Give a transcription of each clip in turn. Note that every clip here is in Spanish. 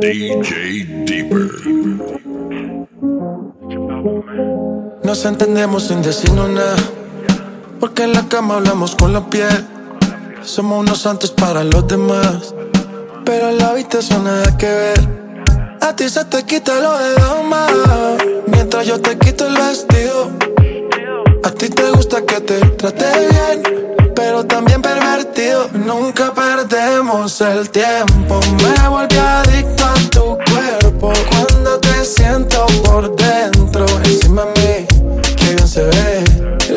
DJ Deeper. Nos entendemos sin decirnos nada. Porque en la cama hablamos con la piel. Somos unos santos para los demás. Pero en la habitación nada que ver. A ti se te quita lo de dama. Mientras yo te quito el vestido. A ti te gusta que te trate bien pero también pervertido. Nunca perdemos el tiempo. Me volví adicto a tu cuerpo cuando te siento por dentro. Encima de mí, que bien se ve.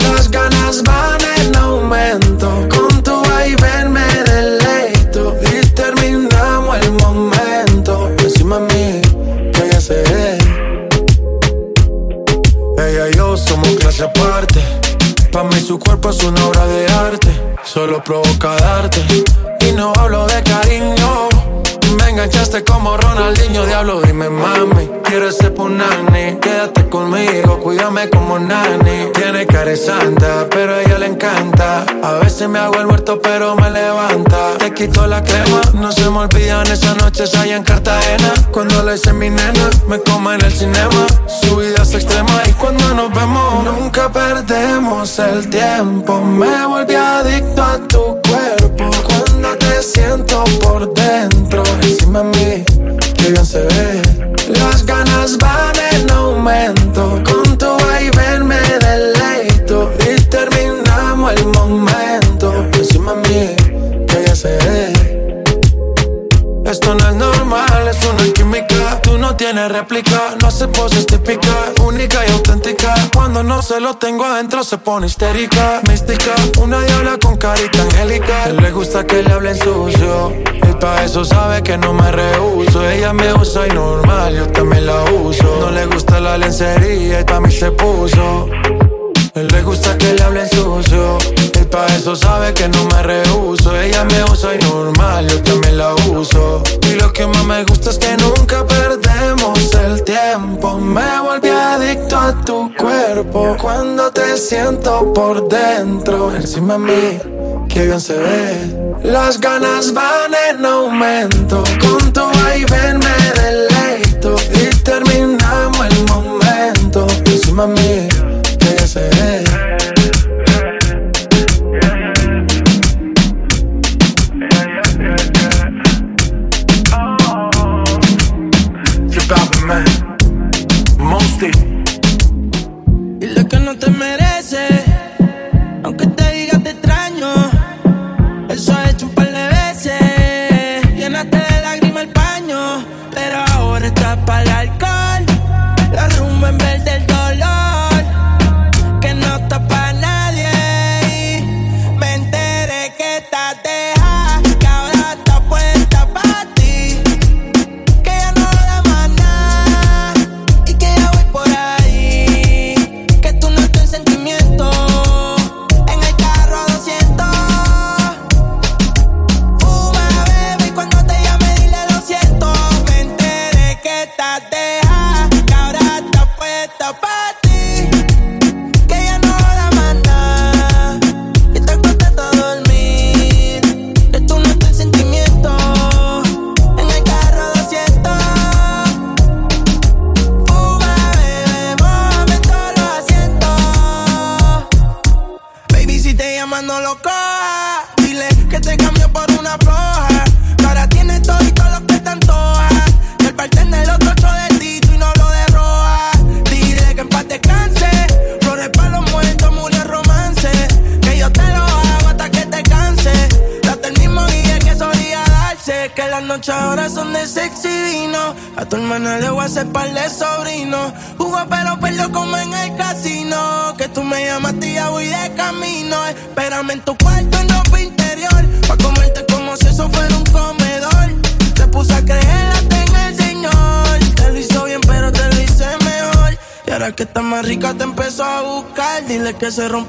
Las ganas van en aumento. Para mí su cuerpo es una obra de arte, solo provoca darte. Y no hablo de cariño, me enganchaste como Ronaldinho, diablo, dime mami. Quieres ser punani, quédate conmigo, cuídame como nani. Tiene cara santa, pero a ella le encanta. A veces me hago el muerto, pero me levanta. Te quito la crema, no se me olvidan esas noches allá en Cartagena. Cuando le hice mi nena, me como en el cinema. Su vida es extrema y cuando nos vemos, nunca perdemos el tiempo. Me volví adicto a tu siento por dentro. Encima de mí, que bien se ve. Las ganas van en aumento. Con tu ven me deleito. Y terminamos el momento. Encima de mí, que ya se ve. Esto no es normal, es una química. No tienes réplica, no hace poses típicas. Única y auténtica. Cuando no se lo tengo adentro, se pone histérica. Mística, una diabla con carita angélica. Él le gusta que le hablen sucio. Y pa' eso sabe que no me rehuso. Ella me usa y normal, yo también la uso. No le gusta la lencería y pa' mí se puso. Él le gusta que le hablen sucio. Y pa' eso sabe que no me rehuso. Ella me usa y normal, yo también la uso. Y lo que más me gusta es que nunca perdemos el tiempo. Me volví adicto a tu cuerpo cuando te siento por dentro. Encima de mí, que bien se ve. Las ganas van en aumento. Buscar.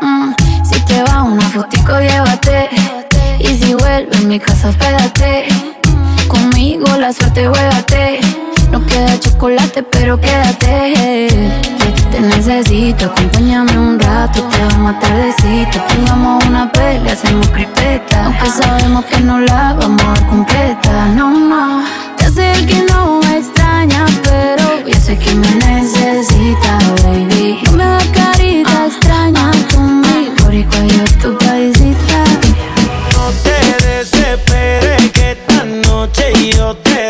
Mm, si te va una fotico, llévate. Y si vuelve en mi casa, espérate. Conmigo la suerte, juégate. No queda chocolate, pero quédate. Te necesito, acompáñame un rato. Te vamos tardecito. Pongamos una pelea, hacemos cripeta. Aunque sabemos que no la vamos a ver completa. No, no. Ya sé el que no me extraña, pero yo sé que me necesita, baby. No me va a extraña con mi boricua y tu paisita. No te desesperes que esta noche yo te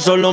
solo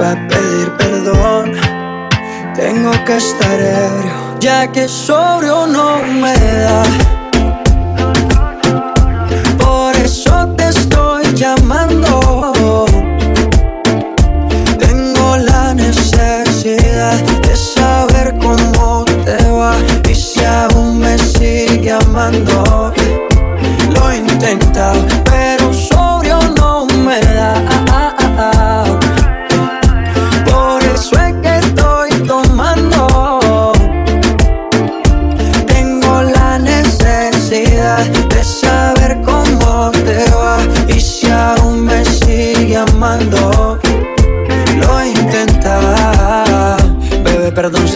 va pedir perdón. Tengo que estar ebrio, ya que sobrio no me da. Por eso te estoy llamando. Tengo la necesidad de saber cómo te va y si aún me sigue amando. Lo he intentado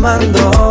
Amando.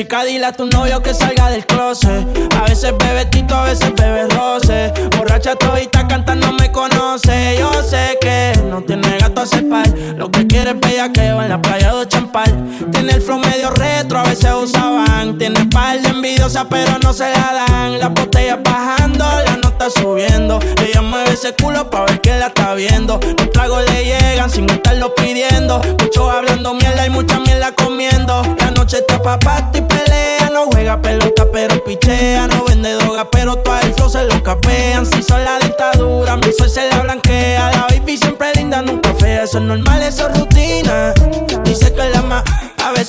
Chica, dile a tu novio que salga del closet. A veces bebe tito, a veces bebe roce. Borracha todita cantando me conoce. Yo sé que no tiene gato a cepar. Lo que quiere es bellaqueo en la playa de Champal. Tiene el flow medio retro, a veces usaban. Tiene par de envidiosa, pero no se la dan. La botella bajando, la nota subiendo. Ella mueve ese culo pa' ver que la está viendo. Los tragos le llegan sin estarlo pidiendo. Mucho hablando mierda y mucha mierda comiendo. La noche está pa' pato y pelea. No juega pelota, pero pichea. No vende droga, pero todo el flow se lo capean. Si son la dictadura, mi sol se la blanquea. La baby siempre linda, nunca fea. Eso es normal, eso es rutina. Dice que la más,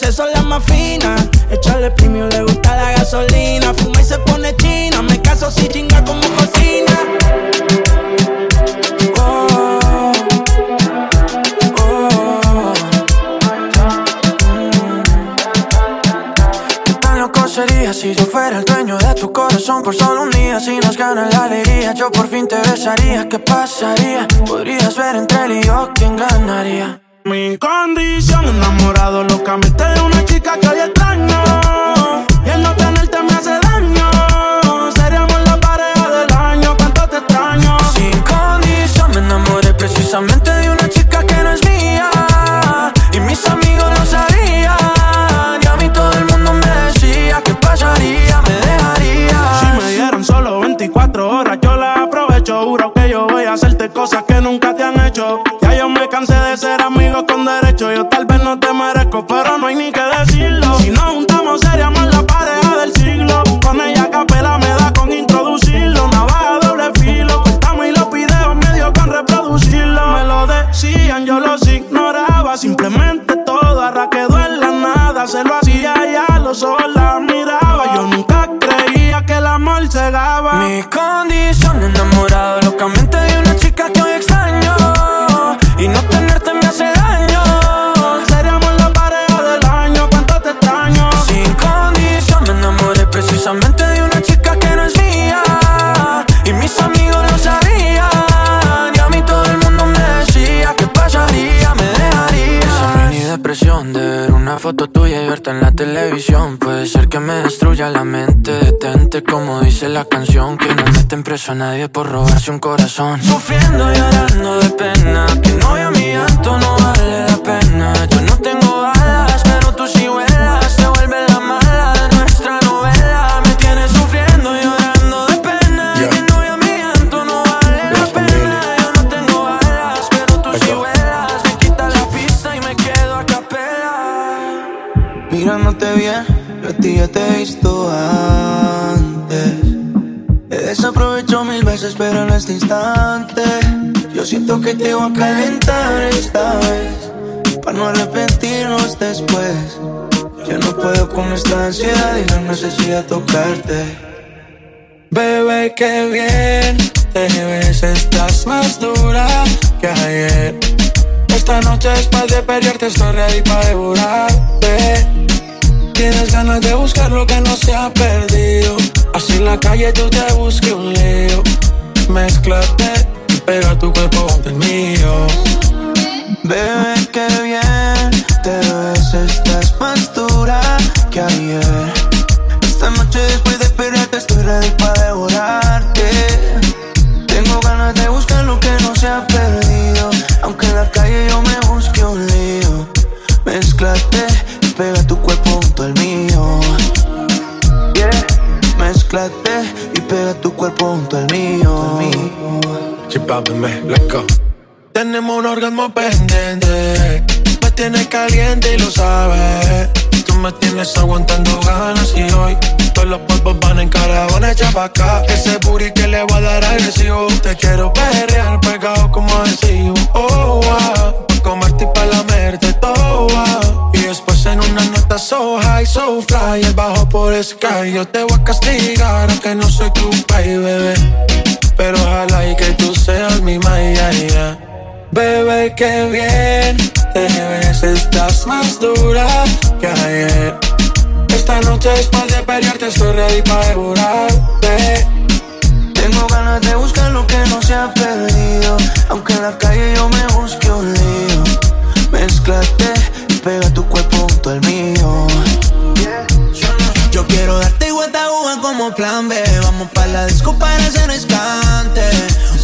a veces son las más finas. Echarle premio, le gusta la gasolina. Fuma y se pone china. Me caso si chinga como cocina. Oh, oh. ¿Qué tan loco sería si yo fuera el dueño de tu corazón por solo un día? Si nos gana la alegría, yo por fin te besaría. ¿Qué pasaría? Podrías ver entre él y yo quién ganaría. Mi condición, enamorado locamente de una chica que hoy extraño. Y el no tenerte me hace daño. Seríamos la pareja del año, cuánto te extraño. Sin condición me enamoré precisamente de una chica que no es mía. Y mis amigos lo sabían. Y a mí todo el mundo me decía que pasaría, me dejaría. Si me dieron solo 24 horas, yo las aprovecho. Juro que yo voy a hacerte cosas que nunca te han hecho. De ser amigo con derecho. Yo tal vez no te merezco, pero no hay ni que la canción. Que no meten preso a nadie por robarse un corazón. Sufriendo y llorando de pena. Que no a mi llanto no vale la pena. Yo no este instante. Yo siento que te voy a calentar esta vez Para no arrepentirnos después. Yo no puedo con esta ansiedad y la necesidad tocarte. Bebé, qué bien te ves, estás más dura que ayer. Esta noche después de pelearte estoy ready para devorarte. Tienes ganas de buscar lo que no se ha perdido. Así en la calle tú te busques un lío Mezclate pega tu cuerpo ante el mío. Bebé, qué bien te ves, estás más dura que ayer. Esta noche después de esperarte estoy ready para devorarte. Tenemos un orgasmo pendiente. Me tienes caliente y lo sabes. Tú me tienes aguantando ganas y hoy todos los polvos van en caravana echa pa' acá. Ese booty que le voy a dar agresivo. Te quiero perrear pegado como adhesivo. Oh, wow. Pa' comerte y pa' lamerte todo, Y después en una nota so high, so fly. El bajo por sky. Yo te voy a castigar aunque no soy tu baby, bebé. Pero ojalá y que tú seas mi Maya. Bebé, qué bien te ves, estás más dura que ayer. Esta noche después de pelearte estoy ready para devorarte. Tengo ganas de buscar lo que no se ha perdido, aunque en la calle yo me busque un lío. Mezclate y pega tu cuerpo junto al mío. Yo quiero darte como plan B. Vamos pa' la disco para hacer escante.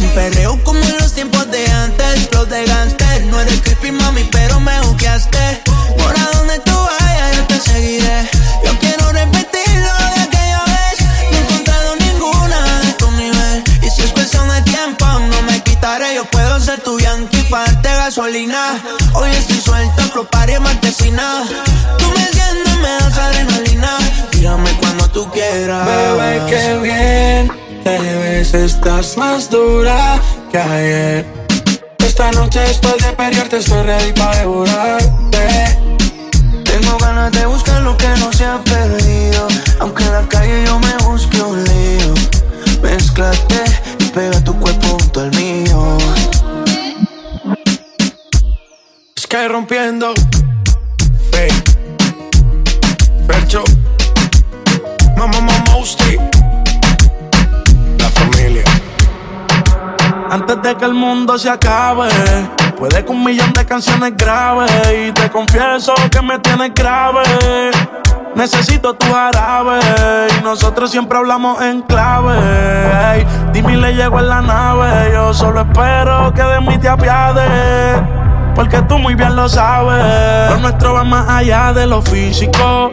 Un perreo como en los tiempos de antes. Flow de gangster. No eres creepy, mami, pero me buqueaste. Por a donde tú vayas, yo te seguiré. Yo quiero repetir lo de aquella vez. No he encontrado ninguna de tu nivel. Y si es cuestión de tiempo, no me quitaré. Yo puedo ser tu yankee para gasolina. Hoy estoy suelto, flopar y marquesina. Tú me sientes, me das adrenalina. Tú quieras. Bebé, qué bien te ves, estás más dura que ayer. Esta noche después de pelearte estoy ready para devorarte. Tengo ganas de buscar lo que no se ha perdido. Aunque en la calle yo me busque un lío. Mezclate y pega tu cuerpo junto al mío. Sky rompiendo. Hey. Percho. Mamá, mamá, La familia. Antes de que el mundo se acabe, puede que un millón de canciones graves. Y te confieso que me tienes grave. Necesito tu jarabe. Y nosotros siempre hablamos en clave. dime le llego en la nave. Yo solo espero que de mí te apiades. Porque tú muy bien lo sabes. Lo nuestro va más allá de lo físico.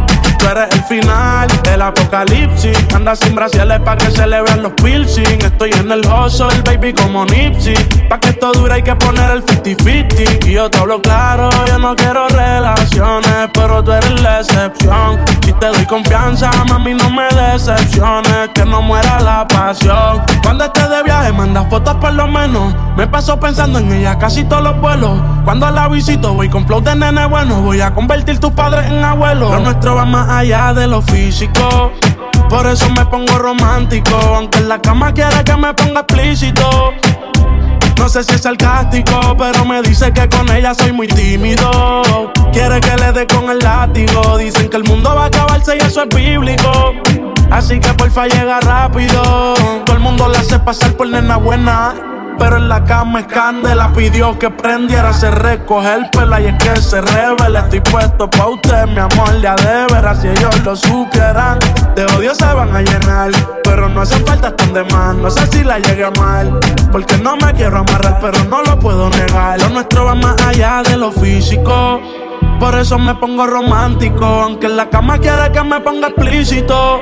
Tú eres el final, el apocalipsis. Anda sin brasiles pa' que se le los piercing. Estoy en el hustle, baby, como Nipsey. Pa' que esto dure hay que poner el 50-50. Y yo te hablo claro, yo no quiero relaciones, pero tú eres la excepción. Si te doy confianza, mami, no me decepciones. Que no muera la pasión. Cuando estés de viaje, manda fotos por lo menos. Me paso pensando en ella casi todos los vuelos. Cuando la visito, voy con flow de nene bueno. Voy a convertir tus padres en abuelos. Lo nuestro va más allá de lo físico. Por eso me pongo romántico. Aunque en la cama quiere que me ponga explícito. No sé si es sarcástico, pero me dice que con ella soy muy tímido. Quiere que le dé con el látigo. Dicen que el mundo va a acabarse y eso es bíblico. Así que porfa llega rápido. Todo el mundo le hace pasar por nena buena. Pero en la cama es candela, pidió que prendiera, se recoge el pela y es que se revela. Estoy puesto pa' usted, mi amor, ya de veras, si ellos lo supieran. De odio se van a llenar, pero no hacen falta tan de. No sé si la llegue mal, porque no me quiero amarrar, pero no lo puedo negar. Lo nuestro va más allá de lo físico. Por eso me pongo romántico, aunque en la cama quiere que me ponga explícito.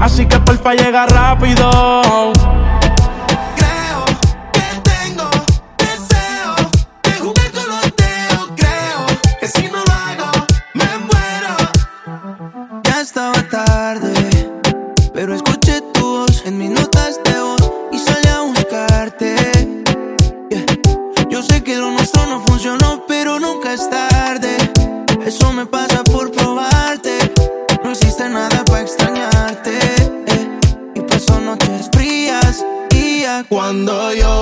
Así que porfa llega rápido. Creo que tengo deseo de jugar con los dedos. Creo que si no lo hago, me muero. Ya estaba tarde, pero escuché tu voz en mis notas de voz y salí a buscarte. Yo sé que lo nuestro no funcionó, pero nunca es tarde. Eso me pasa por Cuando yo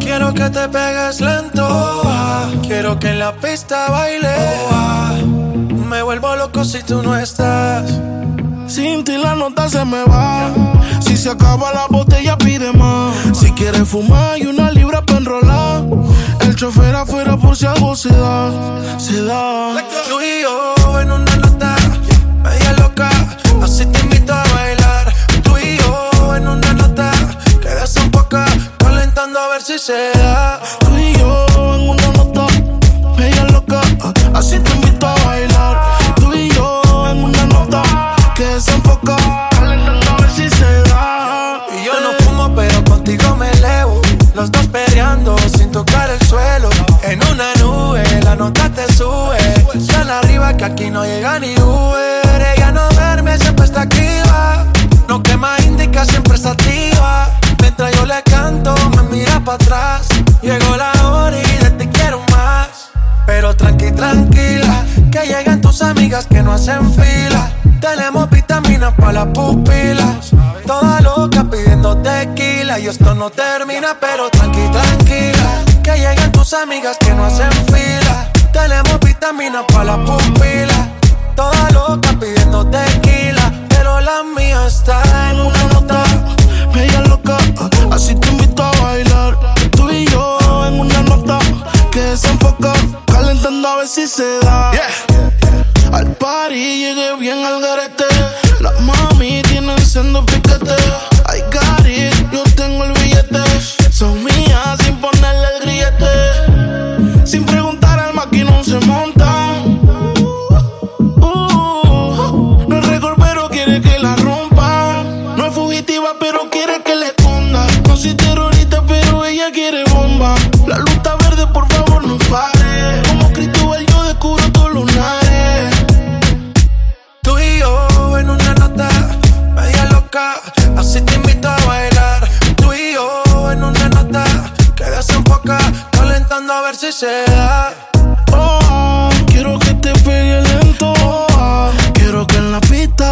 Quiero que te pegues lento. Quiero que en la pista baile. Me vuelvo loco si tú no estás. Sin ti la nota se me va. Si se acaba la botella, pide más. Si quieres fumar, hay una libra para enrolar. El chofer afuera por si algo se da. Se da. Tú y yo en una nota media loca. Así te si se da. Tú y yo en una nota media loca. Así te invito a bailar. Tú y yo en una nota que desenfoca. Calentando a ver si se da. Y yo no fumo, pero contigo me elevo. Los dos peleando sin tocar el suelo. En una nube, la nota te sube. Tan arriba que aquí no llega ni Uber. Ella no duerme, siempre está activa. No quema indica, siempre está activa. Mientras yo le canto, me mira para atrás. Llegó la hora y de ti quiero más. Pero tranqui, tranquila, que llegan tus amigas que no hacen fila. Tenemos vitaminas para las pupilas. Toda loca pidiendo tequila. Y esto no termina, pero tranqui, tranquila. Que lleguen tus amigas que no hacen fila. Tenemos vitaminas para las pupilas. Toda loca pidiendo tequila. Pero la mía está en que desenfoca. Calentando a ver si se da. Al party llegué bien al garete. Las mami tienen siendo piquete. Ay, cari, yo tengo el billete. Son mías sin ponerle el grillete. Sin preguntar al maquinón se montan. Uh, no es récord, pero quiere que la rompa. No es fugitiva, pero quiere que le esconda. No soy terrorista, desemboca. Calentando a ver si se da. Oh, quiero que te pegue lento. Oh, quiero que en la pista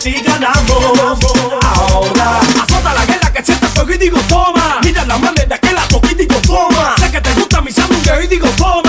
si ganamos. Ahora, azota la guerra que siente fuego y digo toma. Mira la manera que la toqué y digo toma. Sé que te gusta mi sangre y digo toma.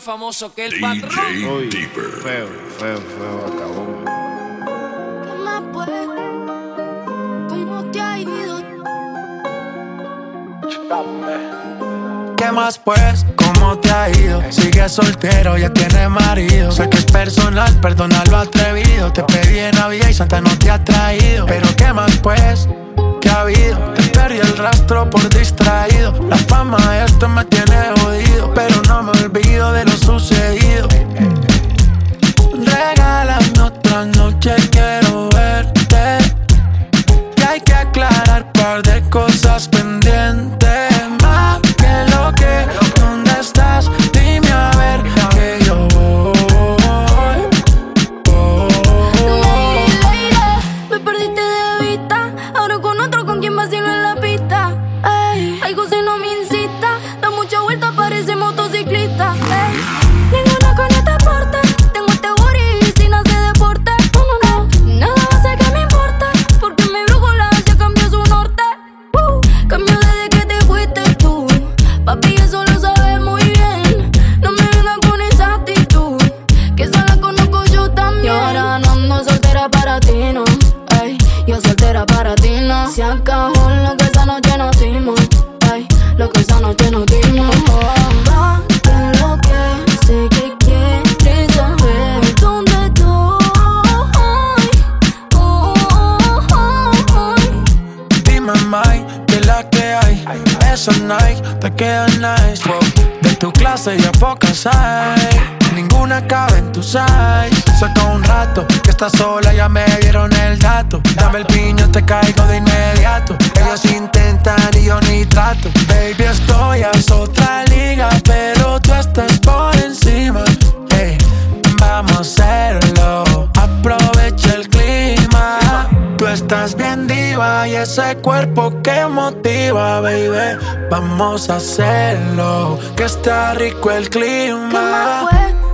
famoso que el patrón. Uy, Feo, feo, feo, acabó. ¿Qué más puede? ¿Cómo te ha ido? ¿Qué más pues? ¿Cómo te ha ido? Sigues soltero, ya tiene marido. Sé que es personal, perdona lo atrevido. Te pedí en Navidad y Santa no te ha traído. Pero ¿qué más pues? ¿Qué ha habido? Te perdí el rastro por distraído. La fama de esto me tiene jodido olvido de los estás sola, ya me dieron el dato. Dame el piño, te caigo de inmediato. Ellos intentan y yo ni trato. Baby, estoy a otra liga, pero tú estás por encima. Hey, vamos a hacerlo, aprovecha el clima. Tú estás bien diva y ese cuerpo que motiva, baby. Vamos a hacerlo, que está rico el clima.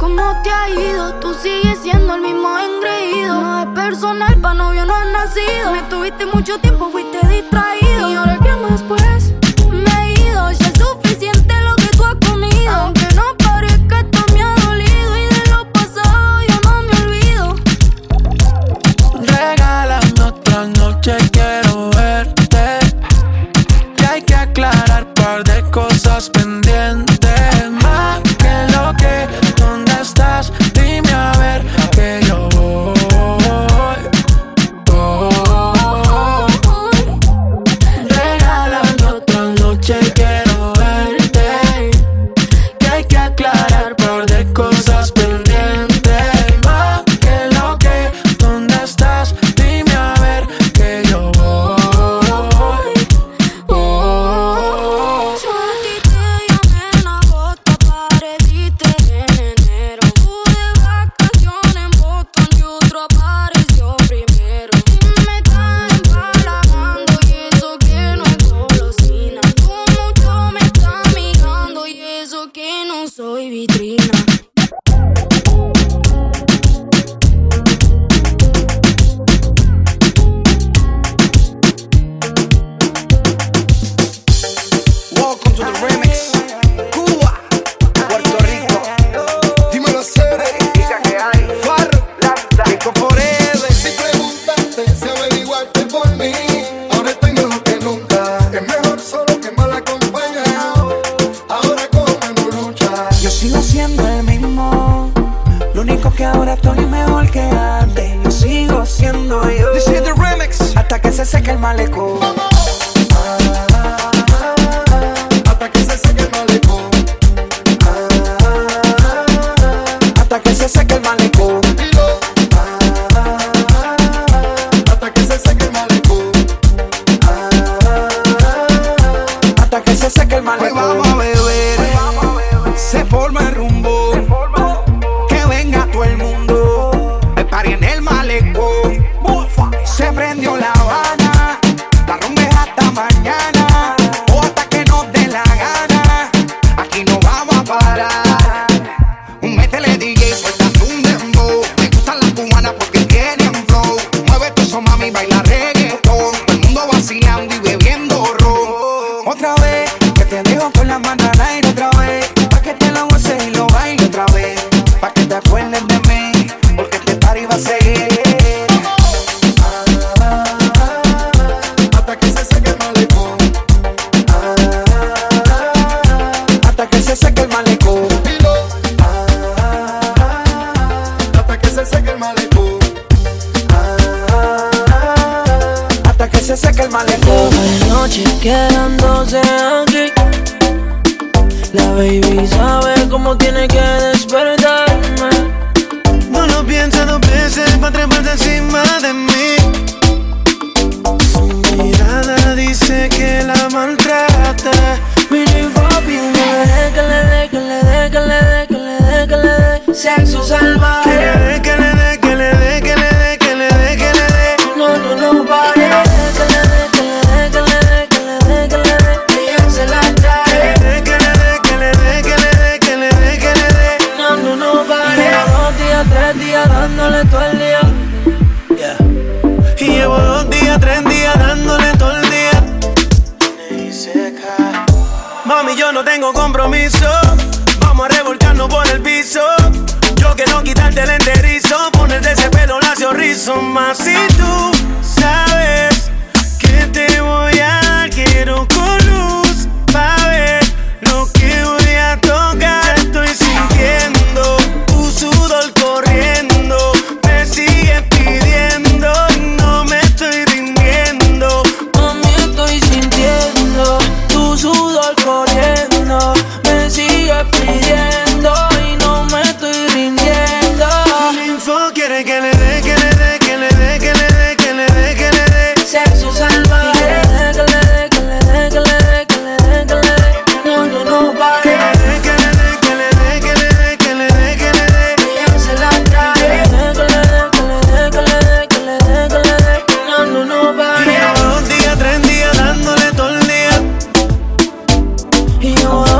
¿Cómo te ha ido? Tú sigues siendo el mismo engreído. No es personal, pa' novio no has nacido. Me tuviste mucho tiempo, fuiste distraído. Y ahora que más pues me he ido. Ya es suficiente lo que tú has comido.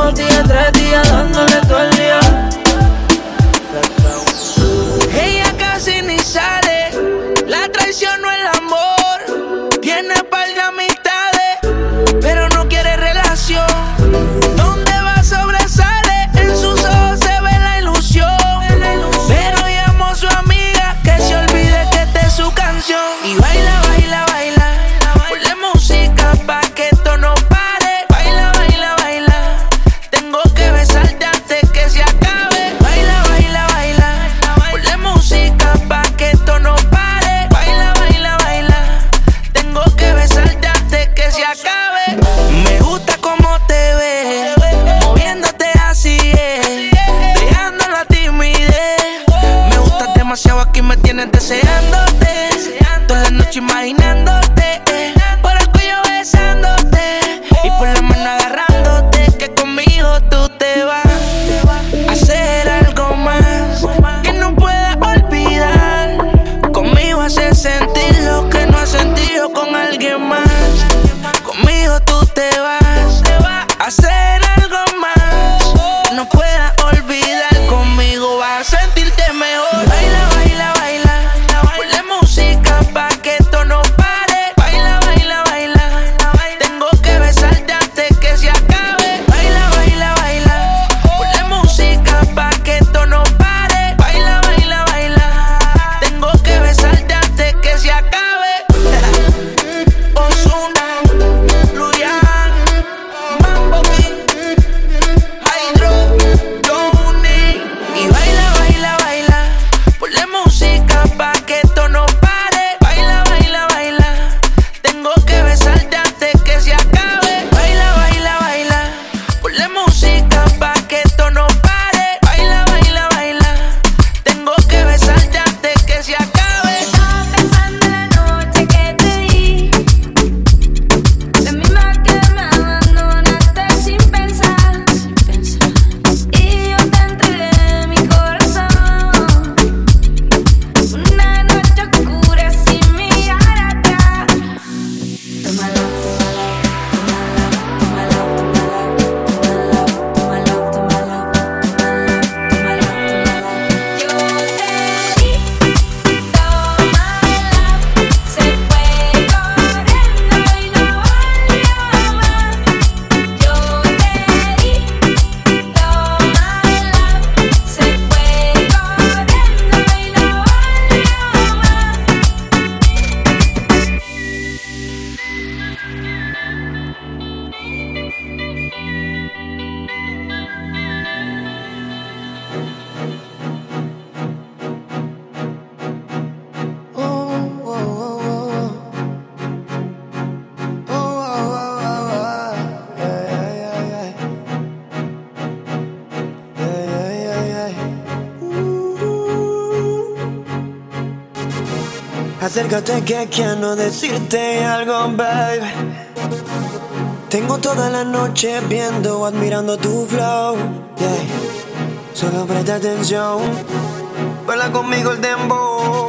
não te Acércate que quiero decirte algo, babe. Tengo toda la noche viendo, admirando tu flow. Yeah. Solo presta atención. Baila conmigo el dembow.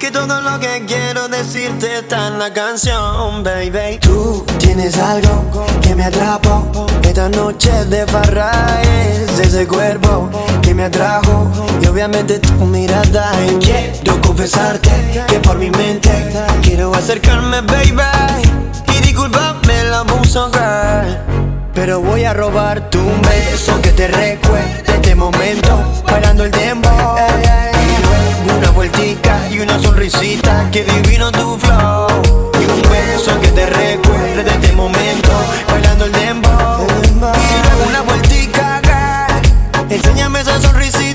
Que todo lo que quiero decirte está en la canción, baby. Tú tienes algo que me atrapó. Esta noche de farra es ese cuerpo me atrajo Y obviamente tu mirada quiero confesarte Que por mi mente quiero acercarme, baby Y disculpame la abuso, pero voy a robarte un beso que te recuerde este momento Bailando el tiempo hey, hey, hey. Una vueltica y una sonrisita Que divino tu flow. Y un beso que te recuerde este momento Bailando el tiempo corazón recibe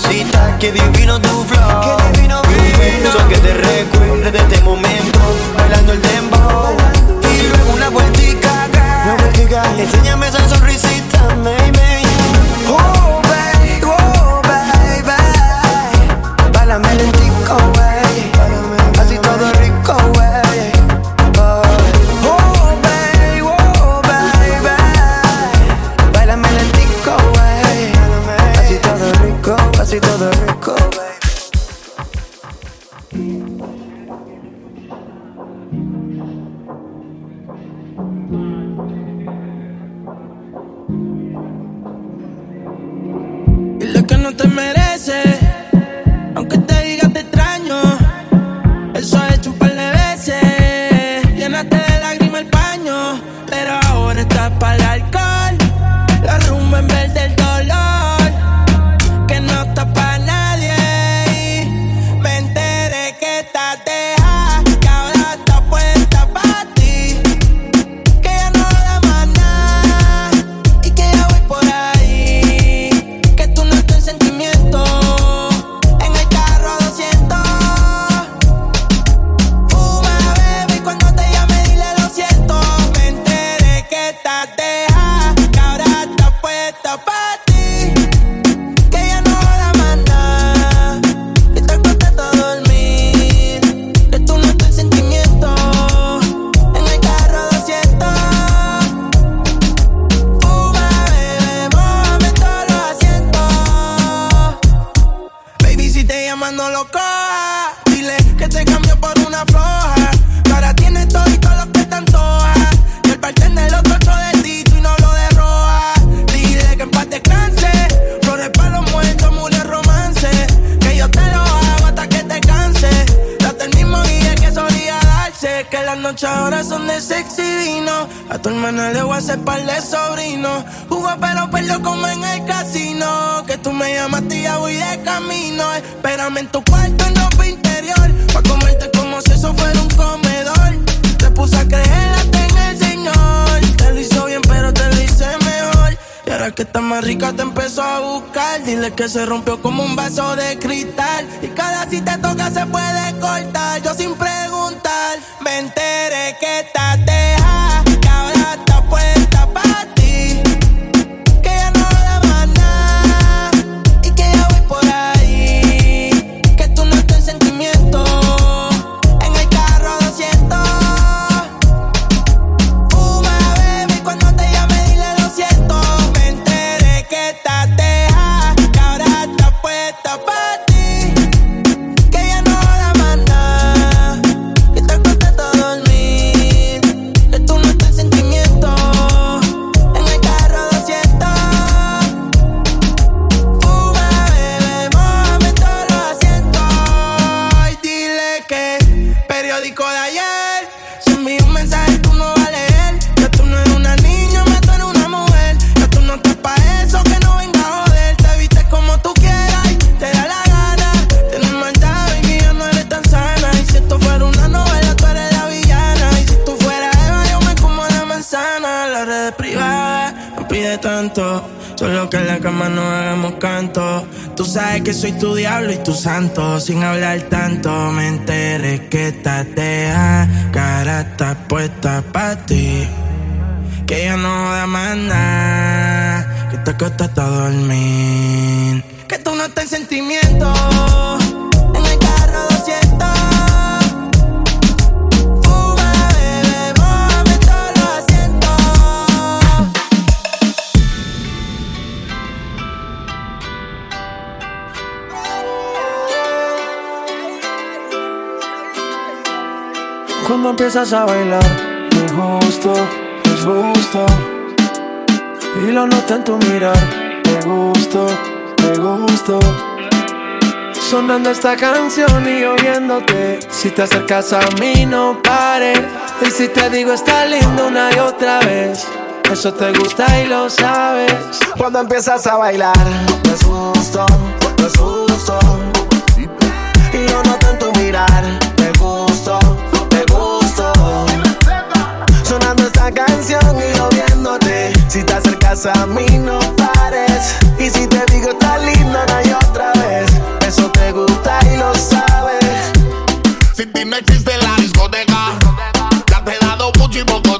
visita. Que divino tu flow. Que divino, divino. So que te recuerde de este momento. Bailando el dembow. Bailando. Y luego una vueltica Y cada si te toca se puede cortar. Yo sin preguntar, me enteré que estás deja. Tú sabes que soy tu diablo y tu santo. Sin hablar tanto, me enteré que estás deja. Cara está puesta pa' ti. Que ya no da más. Que te acostaste a dormir. Que tú no estás en sentimiento. Empiezas a bailar, es justo, es justo. Y lo noto en tu mirar, te gusto, te gusto. Sonando esta canción y oyéndote. Si te acercas a mí, no pares. Y si te digo está lindo una y otra vez, eso te gusta y lo sabes. Cuando empiezas a bailar, es justo, es justo. Y yo noto en tu mirar, y viéndote. Si te acercas a mí, no pares. Y si te digo está lindo una y otra vez, eso te gusta y lo sabes. Sin ti no existe la discoteca. Ya te he dado mucho y poco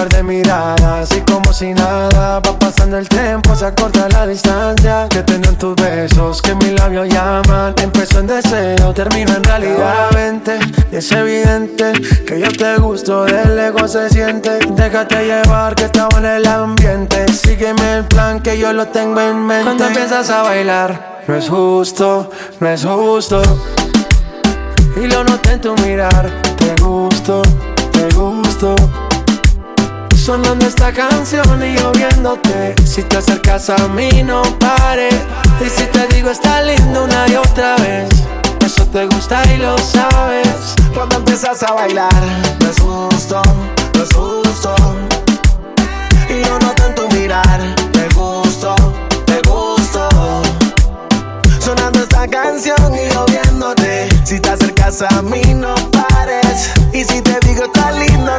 Par de miradas y como si nada va pasando el tiempo, se acorta la distancia que tenían tus besos, que mis labios llaman. Empezó en deseo, termino en realidad. Vente, y es evidente que yo te gusto, del ego se siente. Déjate llevar que estaba en el ambiente. Sígueme el plan que yo lo tengo en mente. Cuando empiezas a bailar, no es justo, no es justo. Y lo noté en tu mirar, te gusto, te gusto sonando esta canción y yo. Si te acercas a mí, no pares. Y si te digo, está lindo una y otra vez. Eso te gusta y lo sabes. Cuando empiezas a bailar, me asusto, me asusto. Y yo noto en tu mirar, te gusto, te gusto. Sonando esta canción y yo. Si te acercas a mí, no pares. Y si te digo, está lindo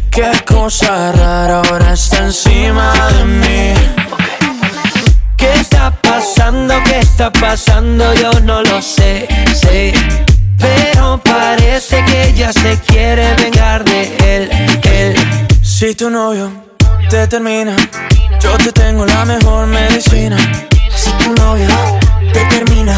Qué cosa rara, ahora está encima de mí. ¿Qué está pasando? ¿Qué está pasando? Yo no lo sé, sé. Pero parece que ella se quiere vengar de él, él. Si tu novio te termina, yo te tengo la mejor medicina. Si tu novio te termina,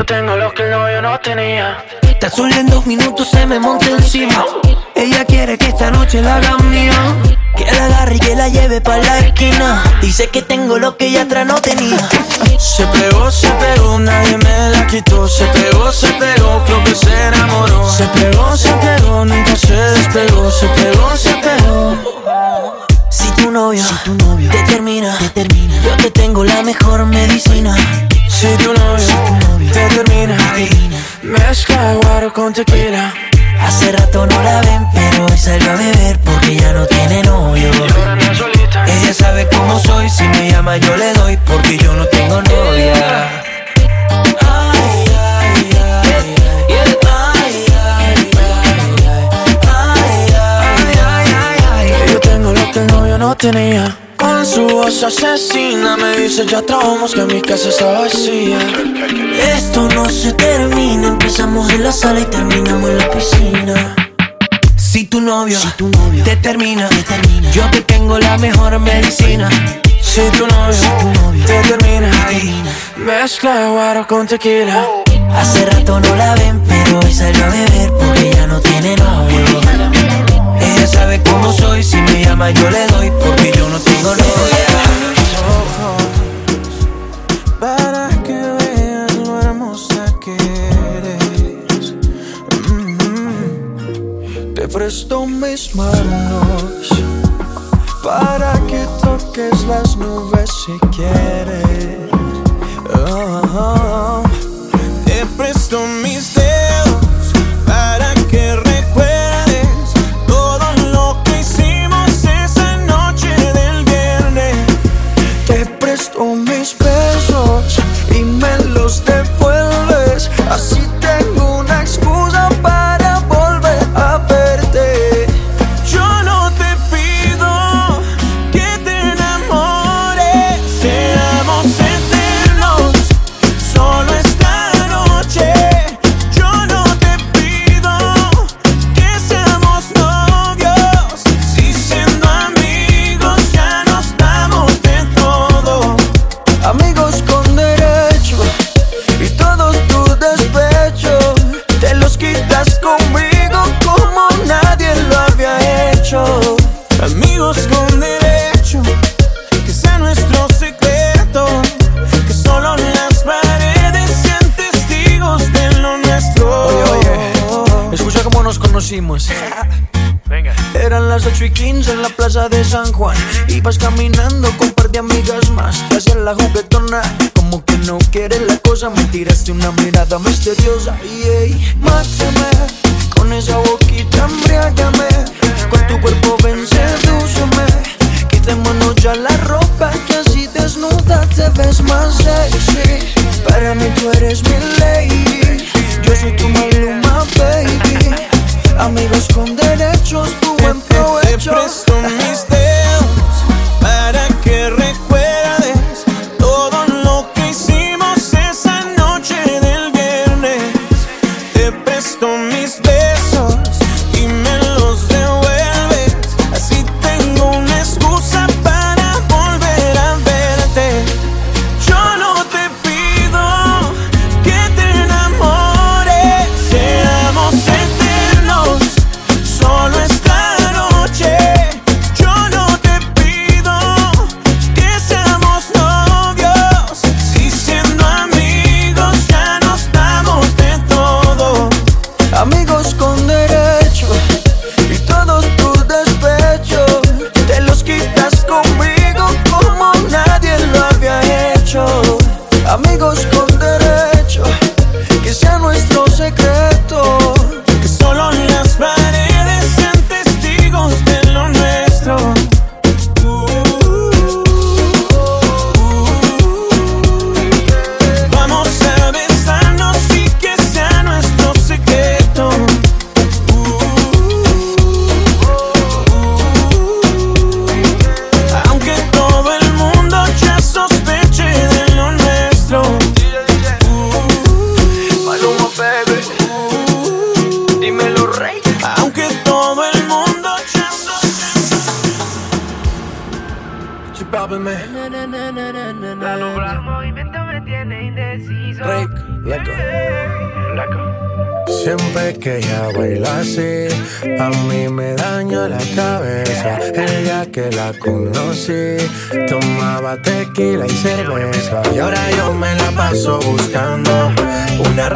yo tengo lo que el novio no tenía. Tan solo en dos minutos se me monta encima. Ella quiere que esta noche la haga mía. Que la agarre y que la lleve pa' la esquina. Dice que tengo lo que ella atrás no tenía. Se pegó, se pegó, nadie me la quitó. Se pegó, se pegó, creo que se enamoró. Se pegó, se pegó, nunca se despegó. Se pegó, se pegó. Si tu novio, te termina, yo te tengo la mejor medicina. Si tu novio, te termina, mezcla guaro con tequila. Hace rato no la ven, pero hoy salió a beber porque ya no tiene novio. Ella sabe cómo soy, si me llama yo le doy porque yo no tengo novia. Ay, ay, ay, ay, Que yo tengo lo que el novio no tenía. Su voz asesina me dice ya trabamos que mi casa está vacía. Esto no se termina, empezamos en la sala y terminamos en la piscina. Si tu novio, te, termina, yo te tengo la mejor medicina. Si tu novio, te termina, mezcla guaro con tequila. Hace rato no la ven, pero hoy salió a beber porque ya no tiene novio. Ella sabe cómo soy, si me llama yo le doy porque yo no tengo novia. Para que veas lo hermosa que eres. Mm. Te presto mis manos para que toques las nubes si quieres.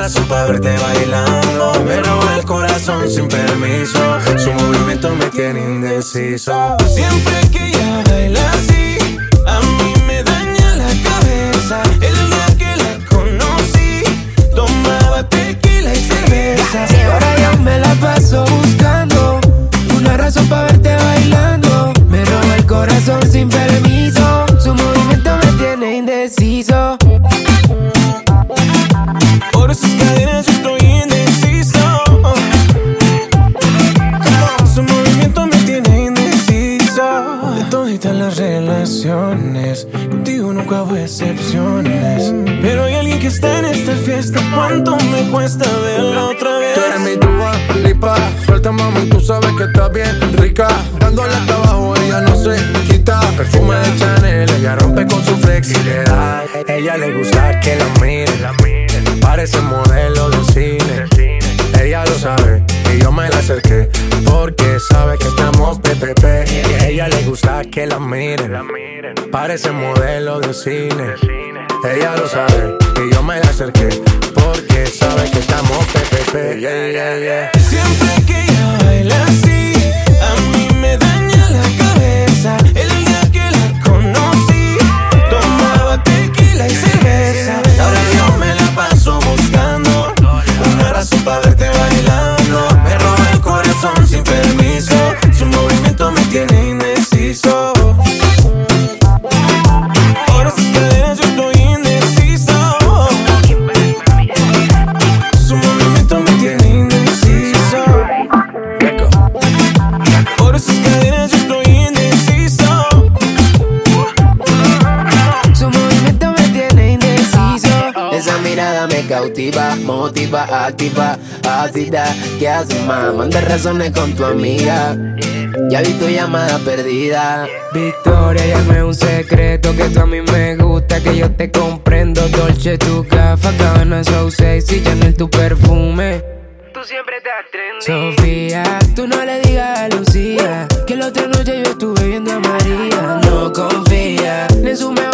razón para verte bailando. Me roba el corazón sin permiso. Su movimiento me tiene indeciso. Siempre que ella baila parece modelo de cine. Ella lo sabe y yo me la acerqué porque sabe que estamos PPP. Siempre que ella baila así. motiva, activa, ácida, que hace más? Manda razones con tu amiga. Ya vi tu llamada perdida. Victoria, ya un secreto que tú a mí me gusta, que yo te comprendo. Dolce, tu gafa, cabana, so sexy, Chanel, tu perfume. Tú siempre te atrendes. Sofía, tú no le digas a Lucía que la otra noche yo estuve viendo a María. No confía ni en su mejor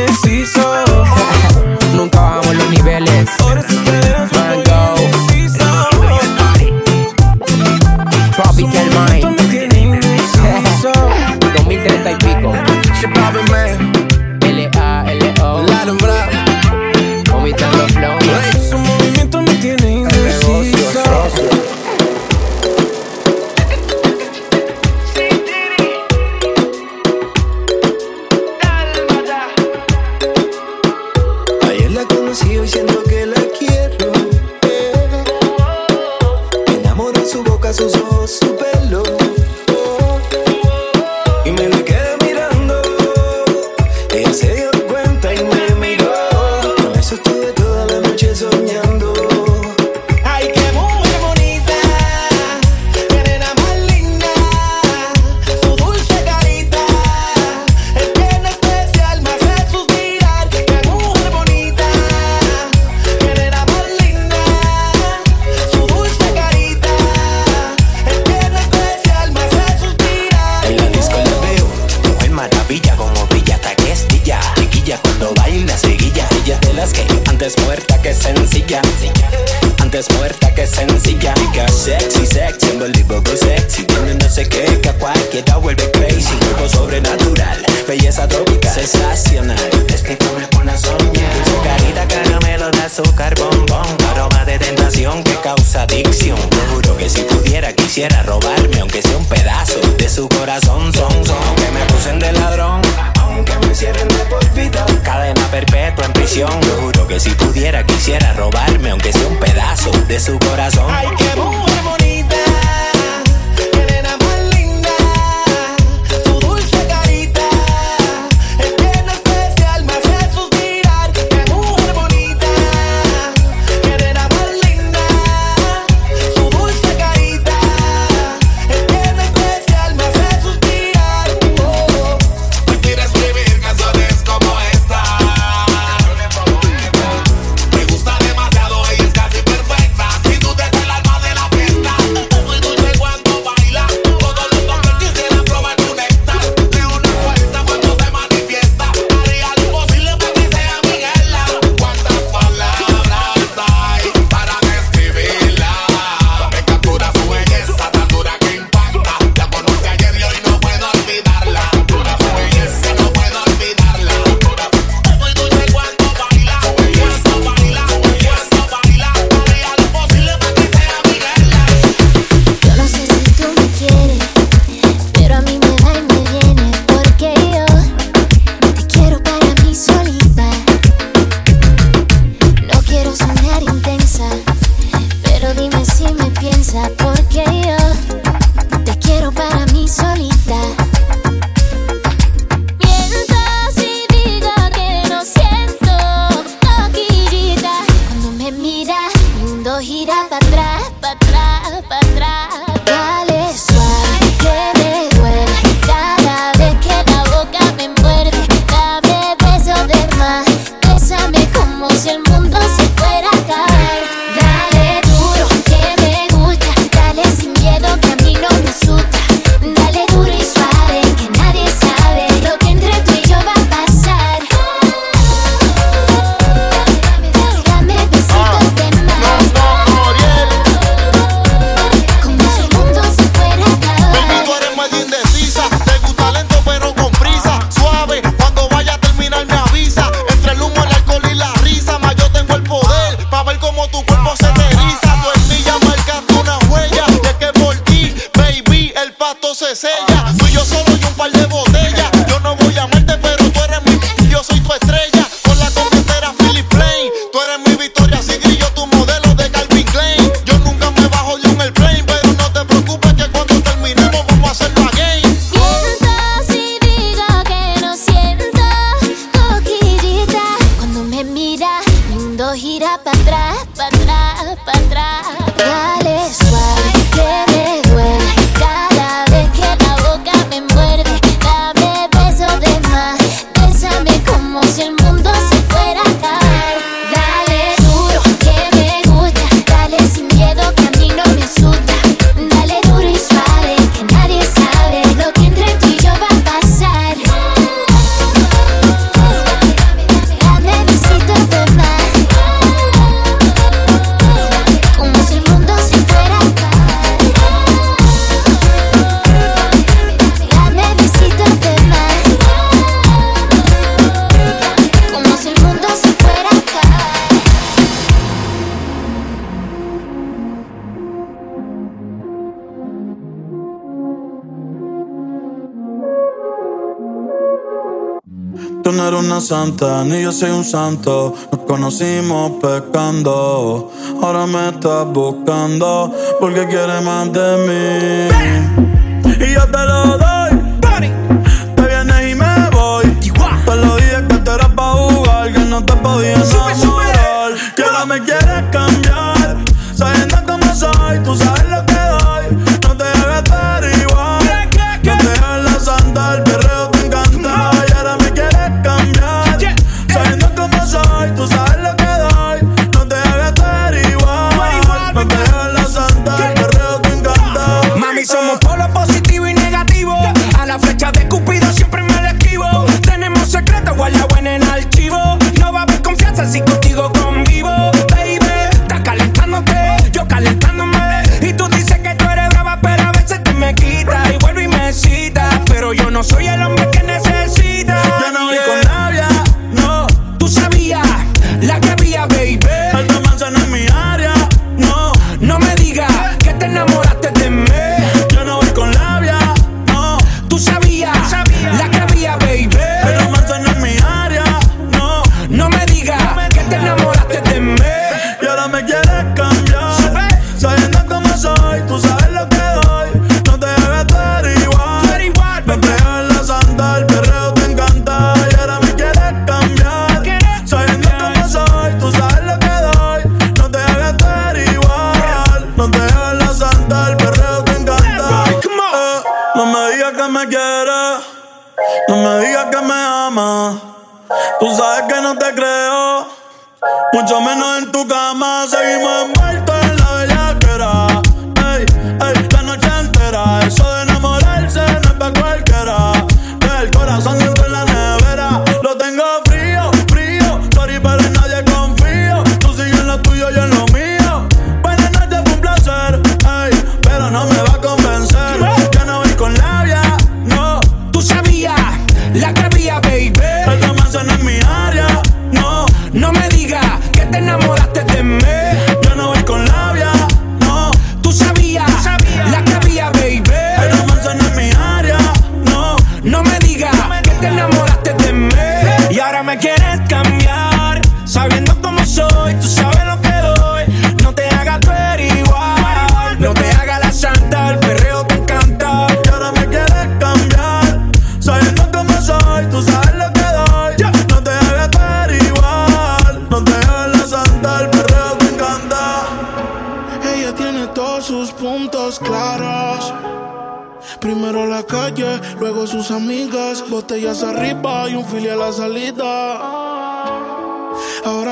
ni yo soy un santo. Nos conocimos pecando. Ahora me estás buscando porque quiere más de mí. Y yo te lo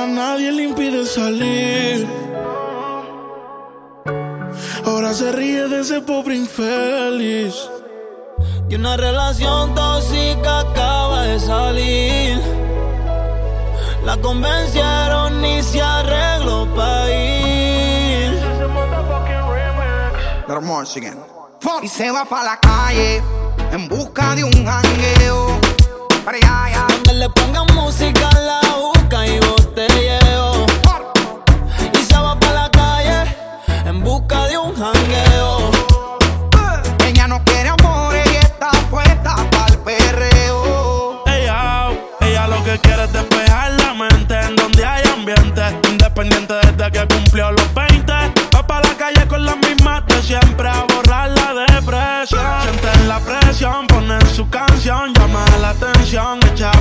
nadie le impide salir. Ahora se ríe de ese pobre infeliz. Y una relación tóxica acaba de salir. La convencieron y se arregló para ir. Little more again. Y se va pa' la calle en busca de un jangueo. Para allá, allá. Donde le pongan música, la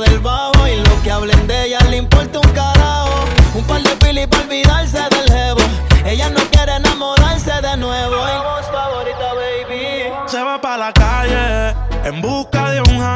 del bajo y lo que hablen de ella le importa un carajo. Un par de pili para olvidarse del jevo. Ella no quiere enamorarse de nuevo. Y favorita, baby. Se va pa' la calle en busca de un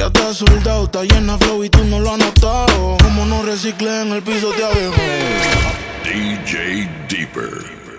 Ella está soldado, está llena flow y tú no lo has notado. Como no recicle en el piso te abejo. DJ Deeper.